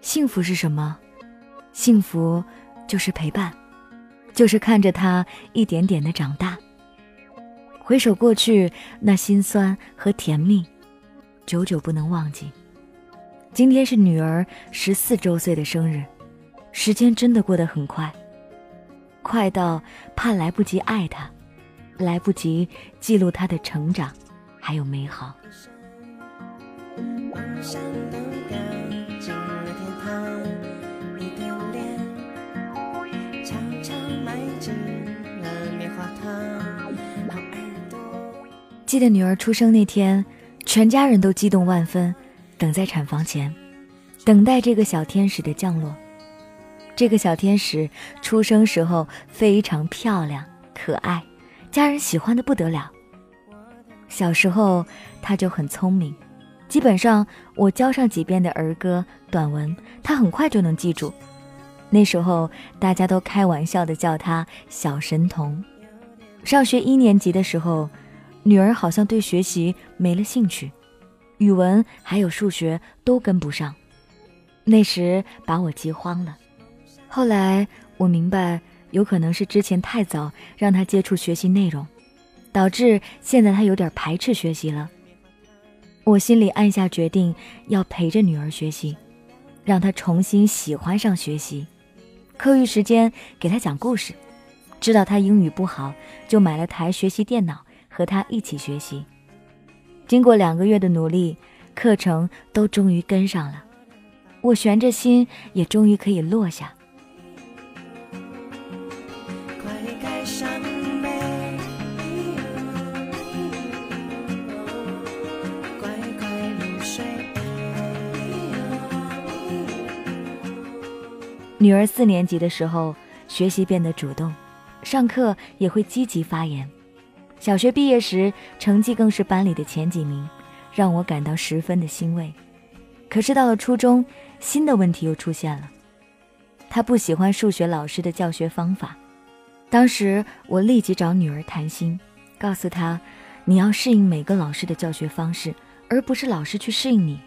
幸福是什么？幸福就是陪伴，就是看着他一点点的长大。回首过去，那心酸和甜蜜，久久不能忘记。今天是女儿十四周岁的生日，时间真的过得很快，快到怕来不及爱她，来不及记录她的成长，还有美好。你的脸悄悄埋进了棉花糖记得女儿出生那天，全家人都激动万分，等在产房前，等待这个小天使的降落。这个小天使出生时候非常漂亮可爱，家人喜欢的不得了。小时候他就很聪明，基本上我教上几遍的儿歌短文，他很快就能记住。那时候大家都开玩笑的叫他小神童。上学一年级的时候。女儿好像对学习没了兴趣，语文还有数学都跟不上，那时把我急慌了。后来我明白，有可能是之前太早让她接触学习内容，导致现在她有点排斥学习了。我心里暗下决定，要陪着女儿学习，让她重新喜欢上学习。课余时间给她讲故事，知道她英语不好，就买了台学习电脑。和她一起学习，经过两个月的努力，课程都终于跟上了，我悬着心也终于可以落下。女儿四年级的时候，学习变得主动，上课也会积极发言。小学毕业时，成绩更是班里的前几名，让我感到十分的欣慰。可是到了初中，新的问题又出现了。他不喜欢数学老师的教学方法。当时我立即找女儿谈心，告诉她：“你要适应每个老师的教学方式，而不是老师去适应你。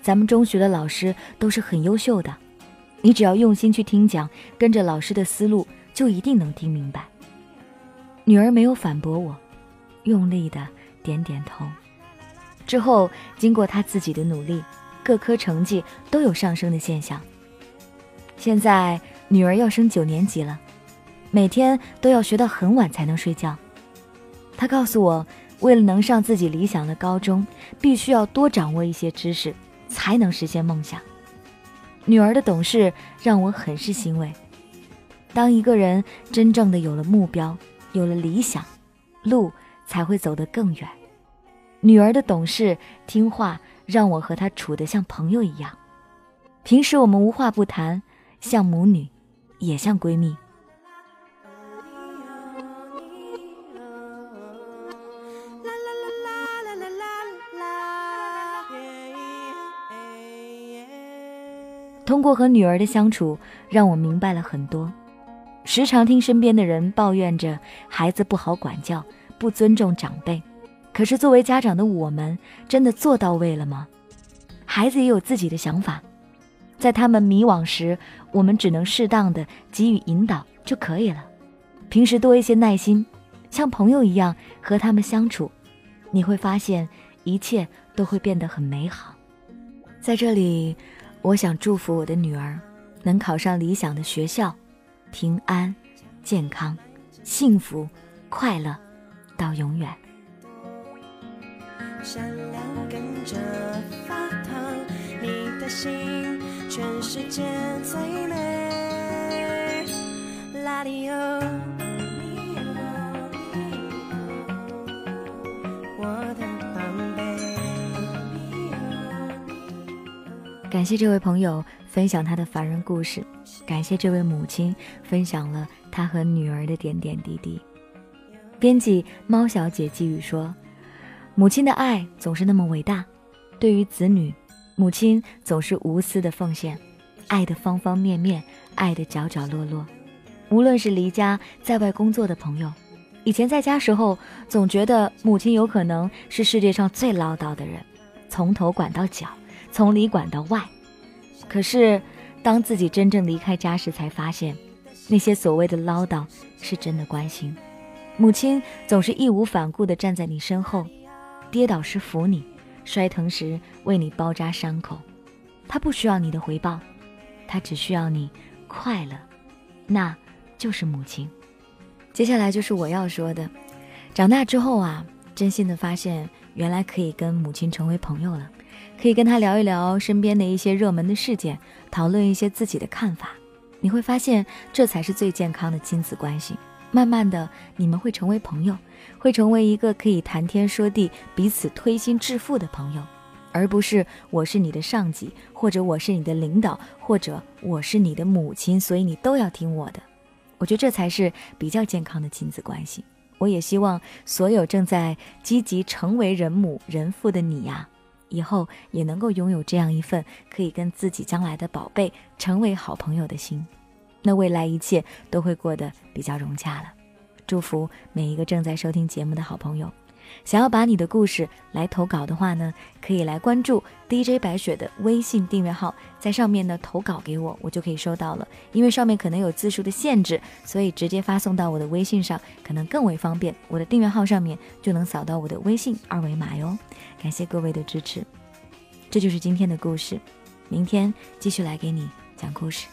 咱们中学的老师都是很优秀的，你只要用心去听讲，跟着老师的思路，就一定能听明白。”女儿没有反驳我。用力的点点头，之后经过她自己的努力，各科成绩都有上升的现象。现在女儿要升九年级了，每天都要学到很晚才能睡觉。她告诉我，为了能上自己理想的高中，必须要多掌握一些知识，才能实现梦想。女儿的懂事让我很是欣慰。当一个人真正的有了目标，有了理想，路。才会走得更远。女儿的懂事听话，让我和她处得像朋友一样。平时我们无话不谈，像母女，也像闺蜜。通过和女儿的相处，让我明白了很多。时常听身边的人抱怨着孩子不好管教。不尊重长辈，可是作为家长的我们，真的做到位了吗？孩子也有自己的想法，在他们迷惘时，我们只能适当的给予引导就可以了。平时多一些耐心，像朋友一样和他们相处，你会发现一切都会变得很美好。在这里，我想祝福我的女儿能考上理想的学校，平安、健康、幸福、快乐。到永远。善良跟着发烫，你的心全世界最美。拉里欧，感谢这位朋友分享他的凡人故事，感谢这位母亲分享了他和女儿的点点滴滴。编辑猫小姐寄语说：“母亲的爱总是那么伟大，对于子女，母亲总是无私的奉献，爱的方方面面，爱的角角落落。无论是离家在外工作的朋友，以前在家时候总觉得母亲有可能是世界上最唠叨的人，从头管到脚，从里管到外。可是，当自己真正离开家时，才发现，那些所谓的唠叨是真的关心。母亲总是义无反顾地站在你身后，跌倒时扶你，摔疼时为你包扎伤口。她不需要你的回报，她只需要你快乐，那就是母亲。接下来就是我要说的，长大之后啊，真心的发现，原来可以跟母亲成为朋友了，可以跟他聊一聊身边的一些热门的事件，讨论一些自己的看法。你会发现，这才是最健康的亲子关系。慢慢的，你们会成为朋友，会成为一个可以谈天说地、彼此推心置腹的朋友，而不是我是你的上级，或者我是你的领导，或者我是你的母亲，所以你都要听我的。我觉得这才是比较健康的亲子关系。我也希望所有正在积极成为人母人父的你呀，以后也能够拥有这样一份可以跟自己将来的宝贝成为好朋友的心。那未来一切都会过得比较融洽了。祝福每一个正在收听节目的好朋友。想要把你的故事来投稿的话呢，可以来关注 DJ 白雪的微信订阅号，在上面呢投稿给我，我就可以收到了。因为上面可能有字数的限制，所以直接发送到我的微信上可能更为方便。我的订阅号上面就能扫到我的微信二维码哟。感谢各位的支持，这就是今天的故事，明天继续来给你讲故事。